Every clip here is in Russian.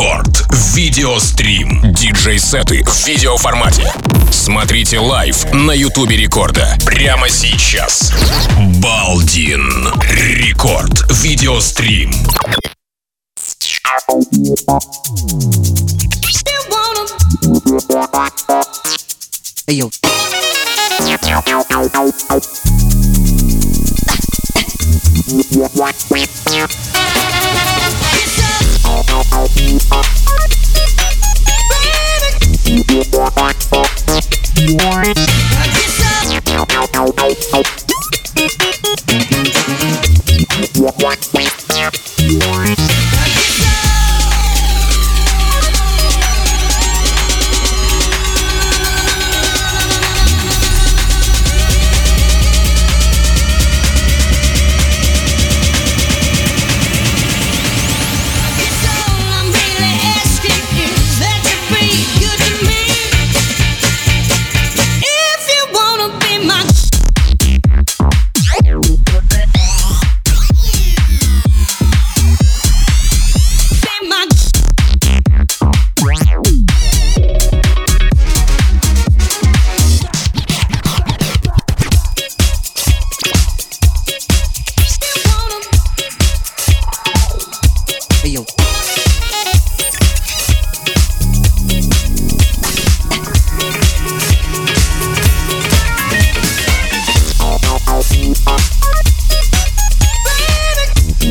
Рекорд. Видеострим. Диджей-сеты в видеоформате. Смотрите live на Ютубе Рекорда. Прямо сейчас. Балдин. Рекорд. Видеострим. Hey yo. Baby.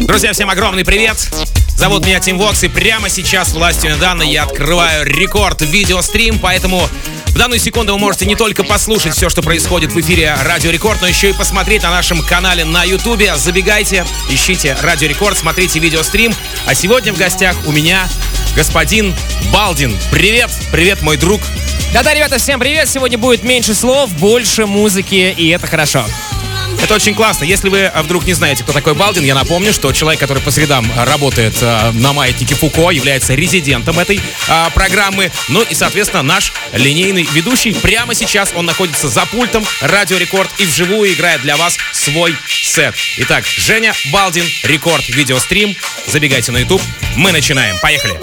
Друзья, всем огромный привет! Зовут меня Тим Вокс, и прямо сейчас властью данной я открываю рекорд видеострим, поэтому в данную секунду вы можете не только послушать все, что происходит в эфире Радио Рекорд, но еще и посмотреть на нашем канале на Ютубе. Забегайте, ищите Радио Рекорд, смотрите видеострим. А сегодня в гостях у меня господин Балдин. Привет, привет, мой друг. Да-да, ребята, всем привет! Сегодня будет меньше слов, больше музыки, и это хорошо. Это очень классно. Если вы а, вдруг не знаете, кто такой Балдин, я напомню, что человек, который по средам а, работает а, на маятнике Фуко, является резидентом этой а, программы. Ну и, соответственно, наш линейный ведущий. Прямо сейчас он находится за пультом Радио Рекорд и вживую играет для вас свой сет. Итак, Женя Балдин, Рекорд видеострим. Забегайте на YouTube. Мы начинаем. Поехали.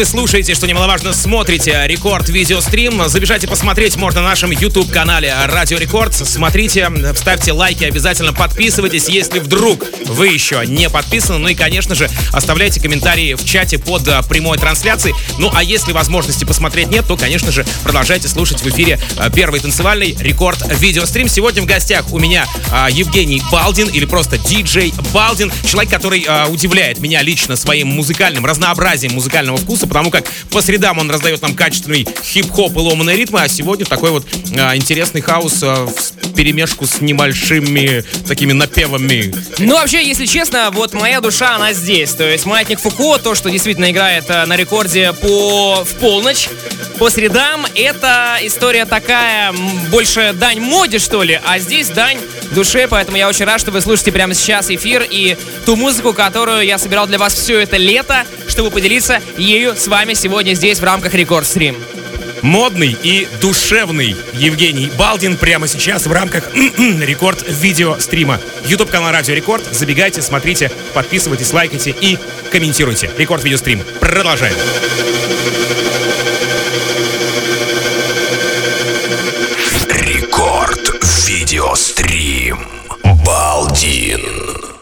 Вы слушаете, что немаловажно, смотрите Рекорд видеострим. Забегайте посмотреть можно на нашем YouTube-канале Радио Рекорд. Смотрите, ставьте лайки, обязательно подписывайтесь, если вдруг вы еще не подписаны. Ну и, конечно же, оставляйте комментарии в чате под а, прямой трансляцией. Ну а если возможности посмотреть нет, то, конечно же, продолжайте слушать в эфире а, первый танцевальный Рекорд видеострим. Сегодня в гостях у меня а, Евгений Балдин или просто диджей Балдин. Человек, который удивляет меня лично своим музыкальным разнообразием музыкального вкуса, потому как по средам он раздает нам качественный хип-хоп и ломаные ритмы, а сегодня такой вот интересный хаос в перемешку с небольшими такими напевами. Ну, вообще, если честно, вот моя душа, она здесь. То есть Маятник Фуко, то, что действительно играет э, на рекорде по в полночь, по средам, это история такая, больше дань моде, что ли, а здесь дань душе, поэтому я очень рад, что вы слушаете прямо сейчас эфир и ту музыку, которую я собирал для вас все это лето, чтобы поделиться ею с вами сегодня здесь в рамках Рекорд Стрим. Модный и душевный Евгений Балдин прямо сейчас в рамках рекорд видеострима. YouTube канал Радио Рекорд. Забегайте, смотрите, подписывайтесь, лайкайте и комментируйте. Рекорд видеострим. Продолжаем. Рекорд видеострим. Балдин.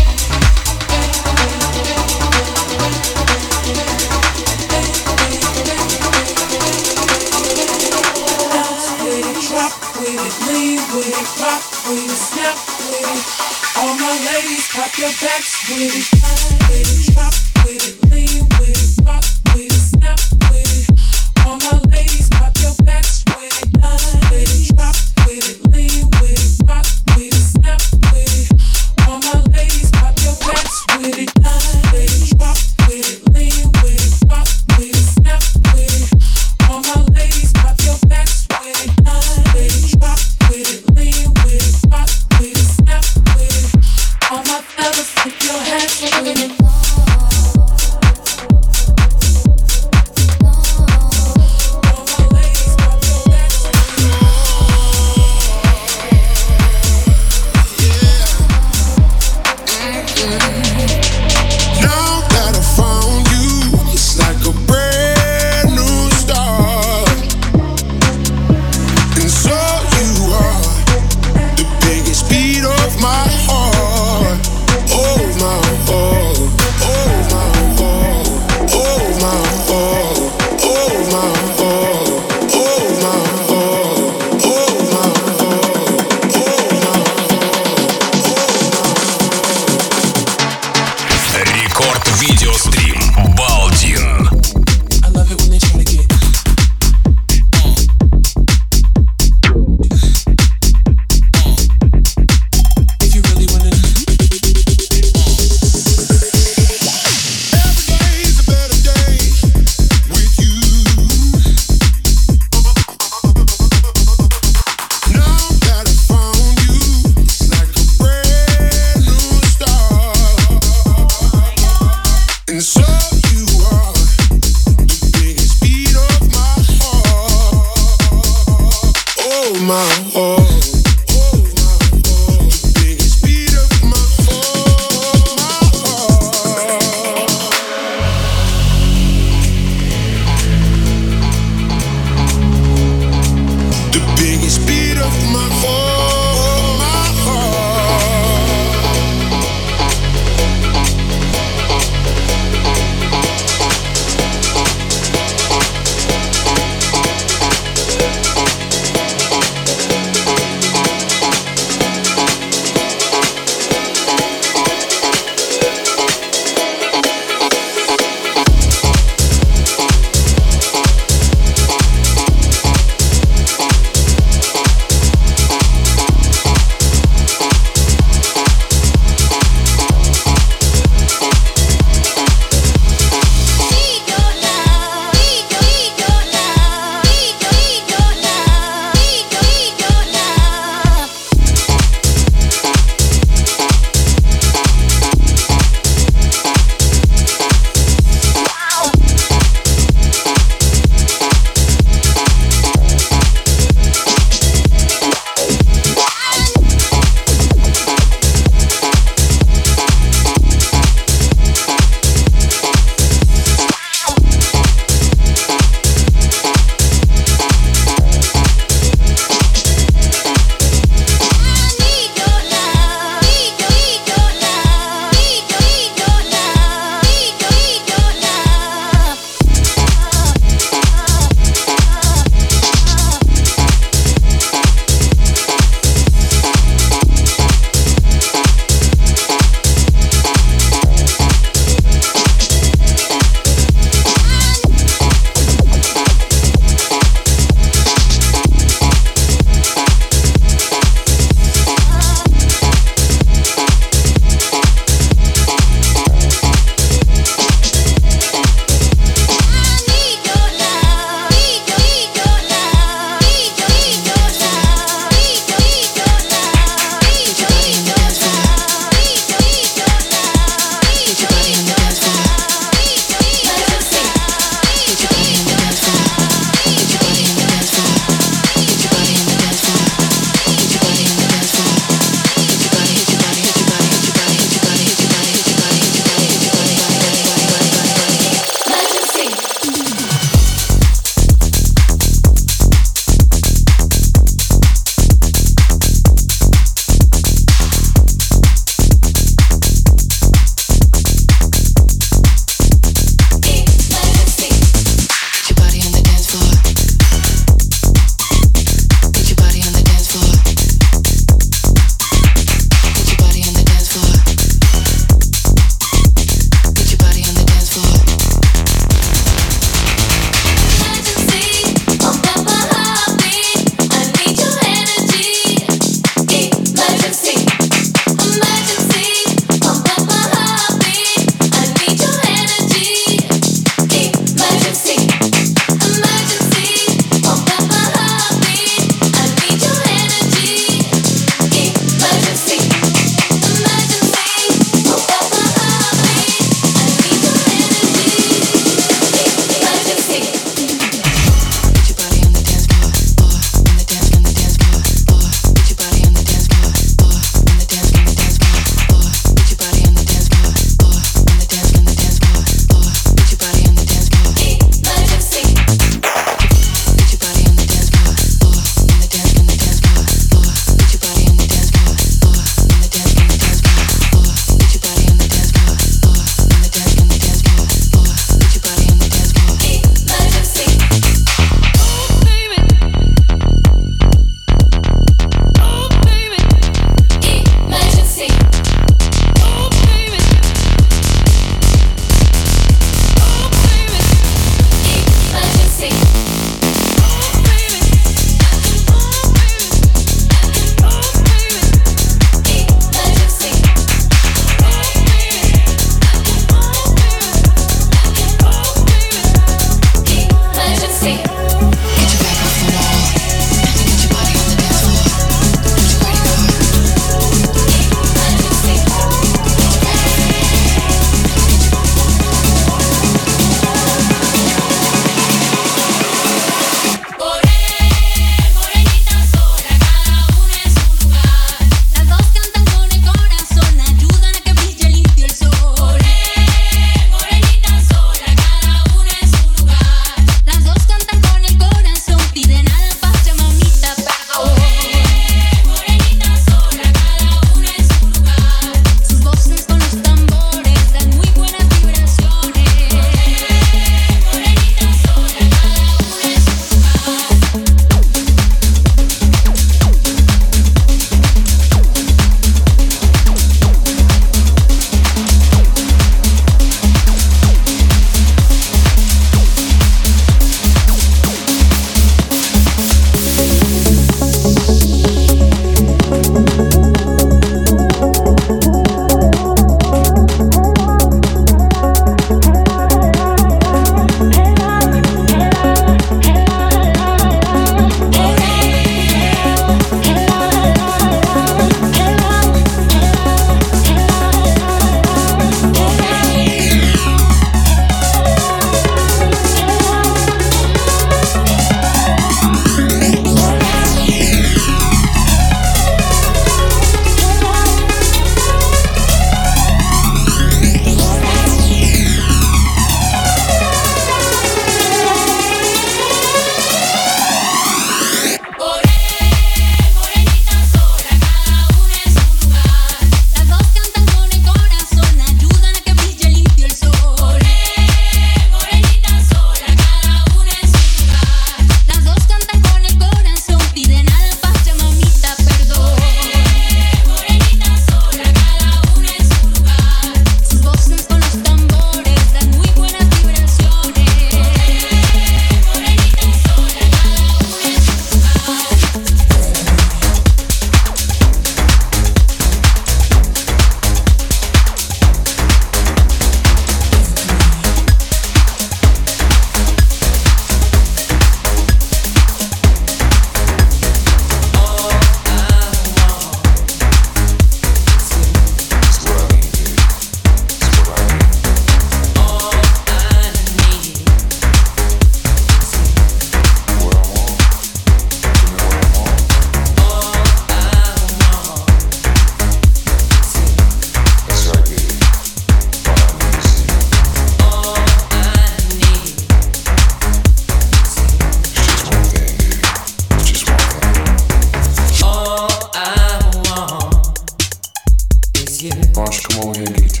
Aşkım ol ya git.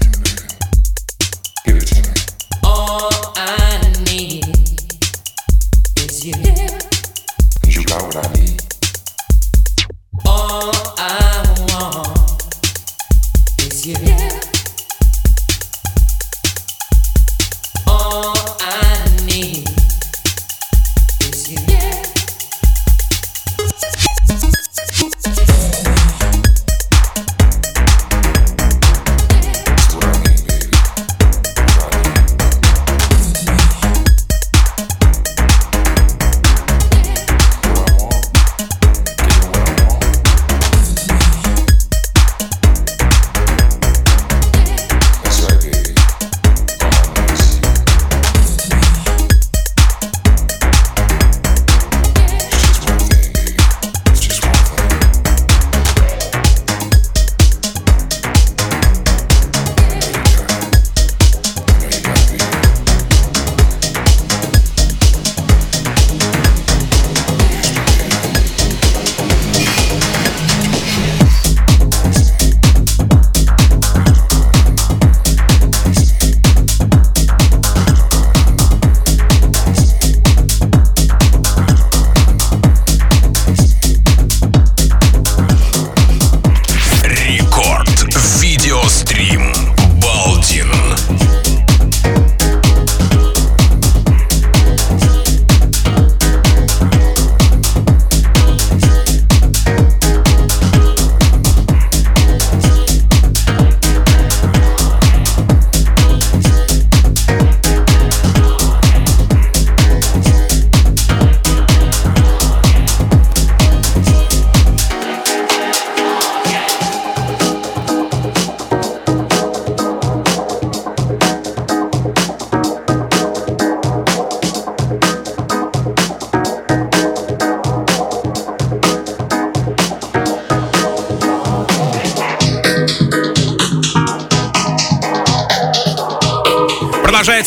Give it to me. All I need.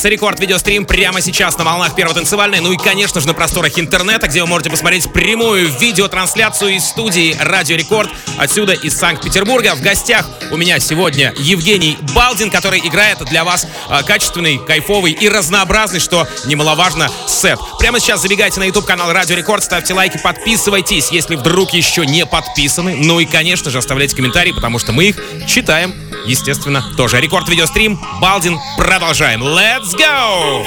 Продолжается рекорд видеострим прямо сейчас на волнах первой танцевальной. Ну и, конечно же, на просторах интернета, где вы можете посмотреть прямую видеотрансляцию из студии Радио Рекорд отсюда из Санкт-Петербурга. В гостях у меня сегодня Евгений Балдин, который играет для вас а, качественный, кайфовый и разнообразный, что немаловажно, сет. Прямо сейчас забегайте на YouTube канал Радио Рекорд, ставьте лайки, подписывайтесь, если вдруг еще не подписаны. Ну и, конечно же, оставляйте комментарии, потому что мы их читаем естественно, тоже. Рекорд видеострим, Балдин, продолжаем. Let's go!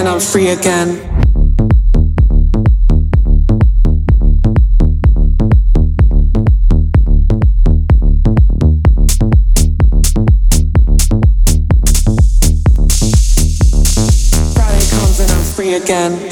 and I'm free again. Friday comes and I'm free again.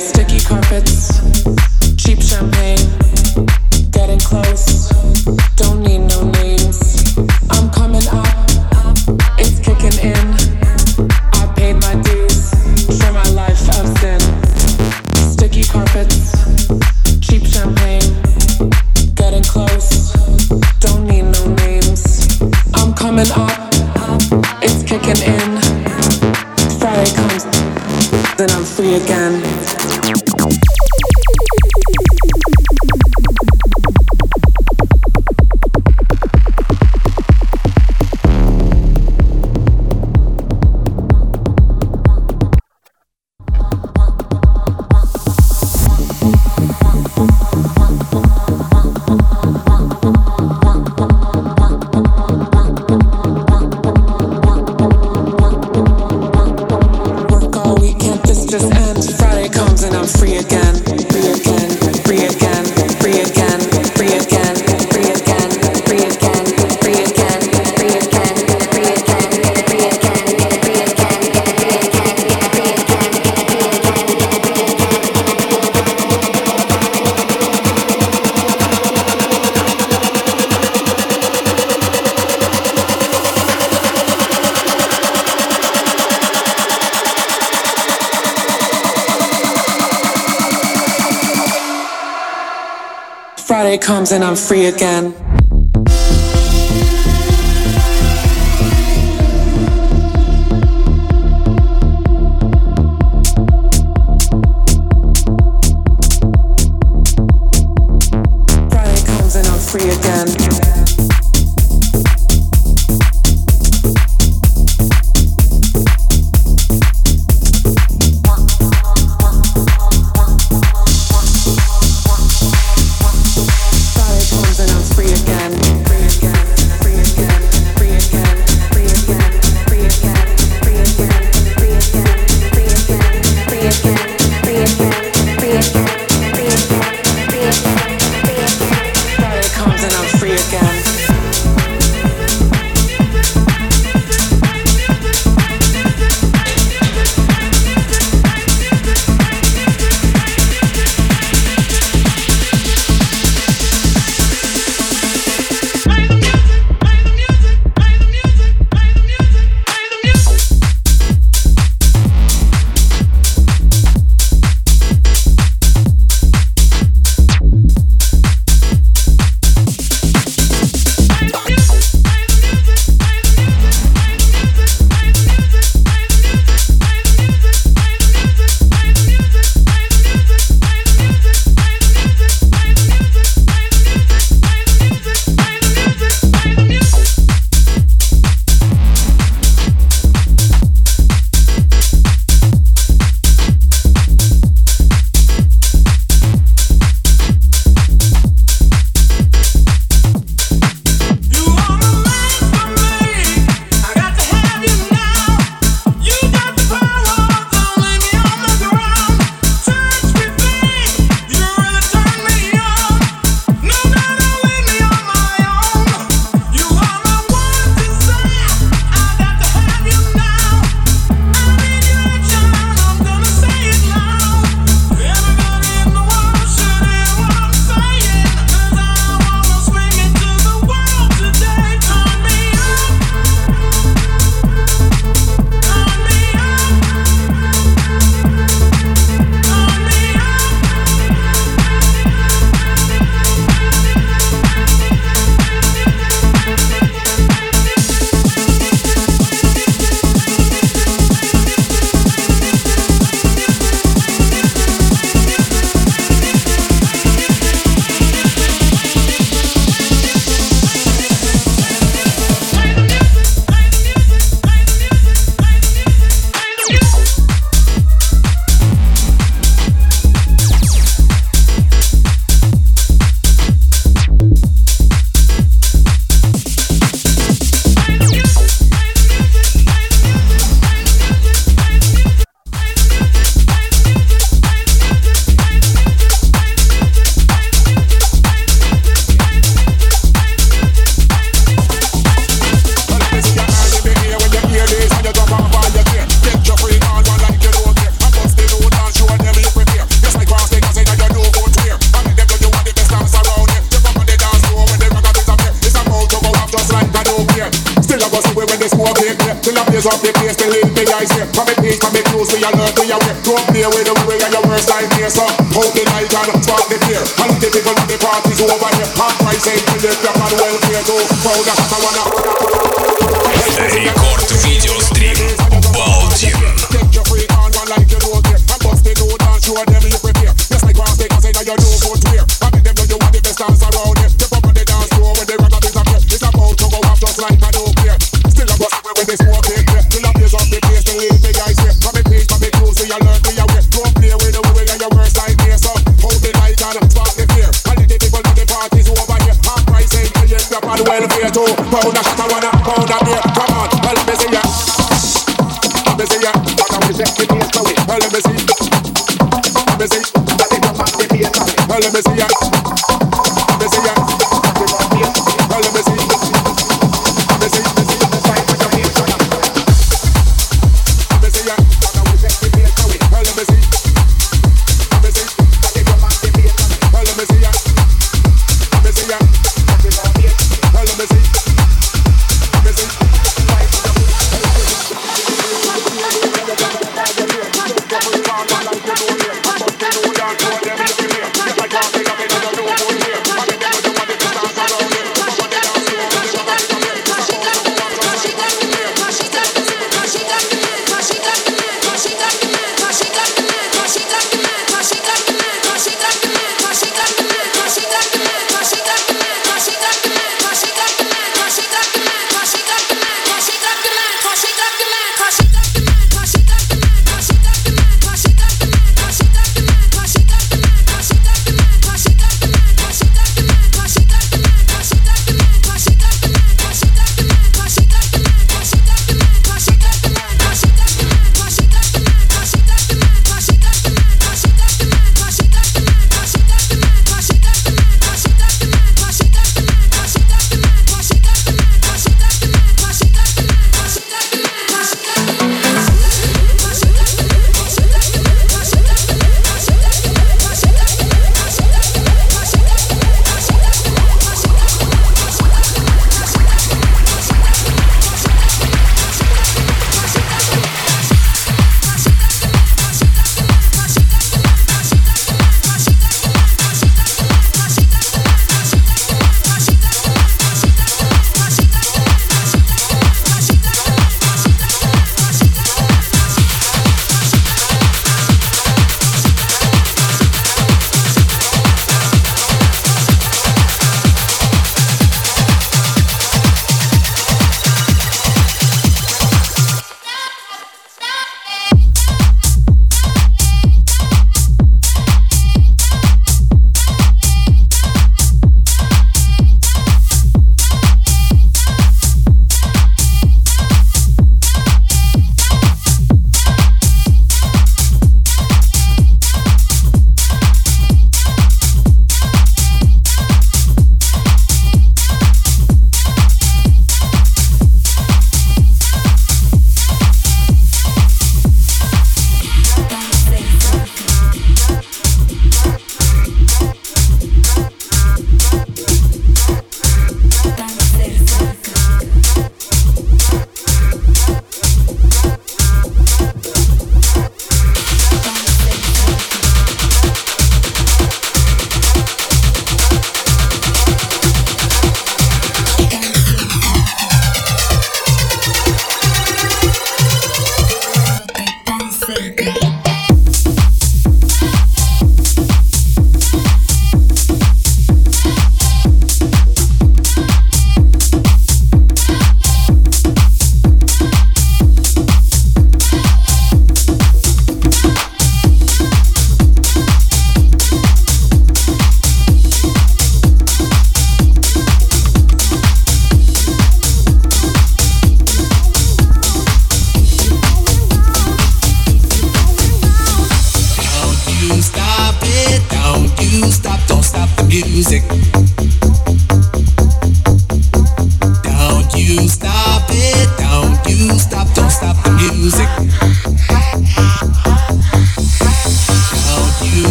and I'm free again.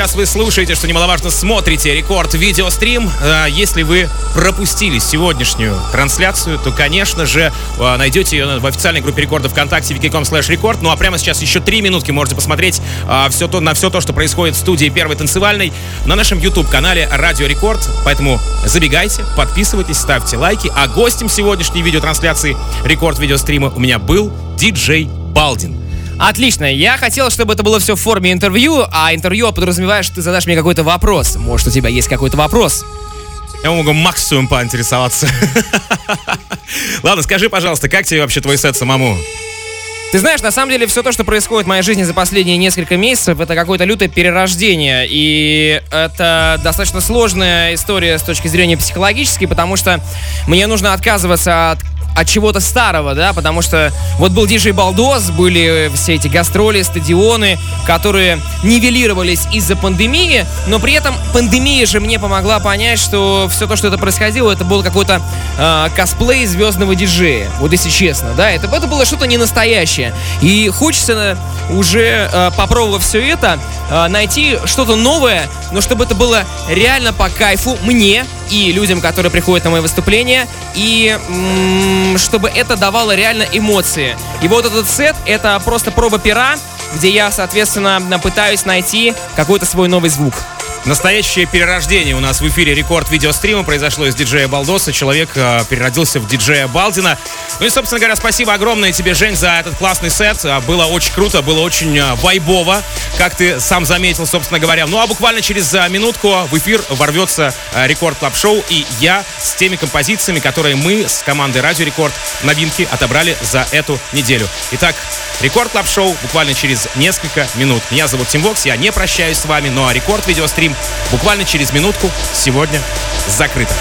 Сейчас вы слушаете, что немаловажно, смотрите рекорд видеострим. Э, Если вы пропустили сегодняшнюю трансляцию, то, конечно же, э, найдете ее в официальной группе рекорда ВКонтакте wiki.com slash рекорд. Ну а прямо сейчас еще три минутки можете посмотреть все то, на все то, что происходит в студии Первой танцевальной на нашем YouTube-канале Радио Рекорд. Поэтому забегайте, подписывайтесь, ставьте лайки. А гостем сегодняшней видеотрансляции рекорд видеострима у меня был диджей Балдин. Отлично. Я хотел, чтобы это было все в форме интервью, а интервью подразумевает, что ты задашь мне какой-то вопрос. Может, у тебя есть какой-то вопрос? Я могу максимум поинтересоваться. Ладно, скажи, пожалуйста, как тебе вообще твой сет самому? Ты знаешь, на самом деле, все то, что происходит в моей жизни за последние несколько месяцев, это какое-то лютое перерождение. И это достаточно сложная история с точки зрения психологической, потому что мне нужно отказываться от от чего-то старого, да, потому что вот был диджей Балдос, были все эти гастроли, стадионы, которые нивелировались из-за пандемии, но при этом пандемия же мне помогла понять, что все то, что это происходило, это был какой-то э, косплей звездного диджея, вот если честно, да, это, это было что-то не настоящее. И хочется уже, э, попробовав все это, э, найти что-то новое, но чтобы это было реально по кайфу мне и людям, которые приходят на мои выступления, и м- чтобы это давало реально эмоции. И вот этот сет — это просто проба пера, где я, соответственно, пытаюсь найти какой-то свой новый звук. Настоящее перерождение у нас в эфире рекорд видеострима произошло из диджея Балдоса. Человек э, переродился в диджея Балдина. Ну и, собственно говоря, спасибо огромное тебе, Жень, за этот классный сет. А, Было очень круто, было очень э, вайбово, как ты сам заметил, собственно говоря. Ну а буквально через э, минутку в эфир ворвется э, рекорд клаб шоу и я с теми композициями, которые мы с командой Радио Рекорд новинки отобрали за эту неделю. Итак, рекорд клаб шоу буквально через несколько минут. Меня зовут Тим Вокс, я не прощаюсь с вами, ну а рекорд видеострим буквально через минутку сегодня закрыто.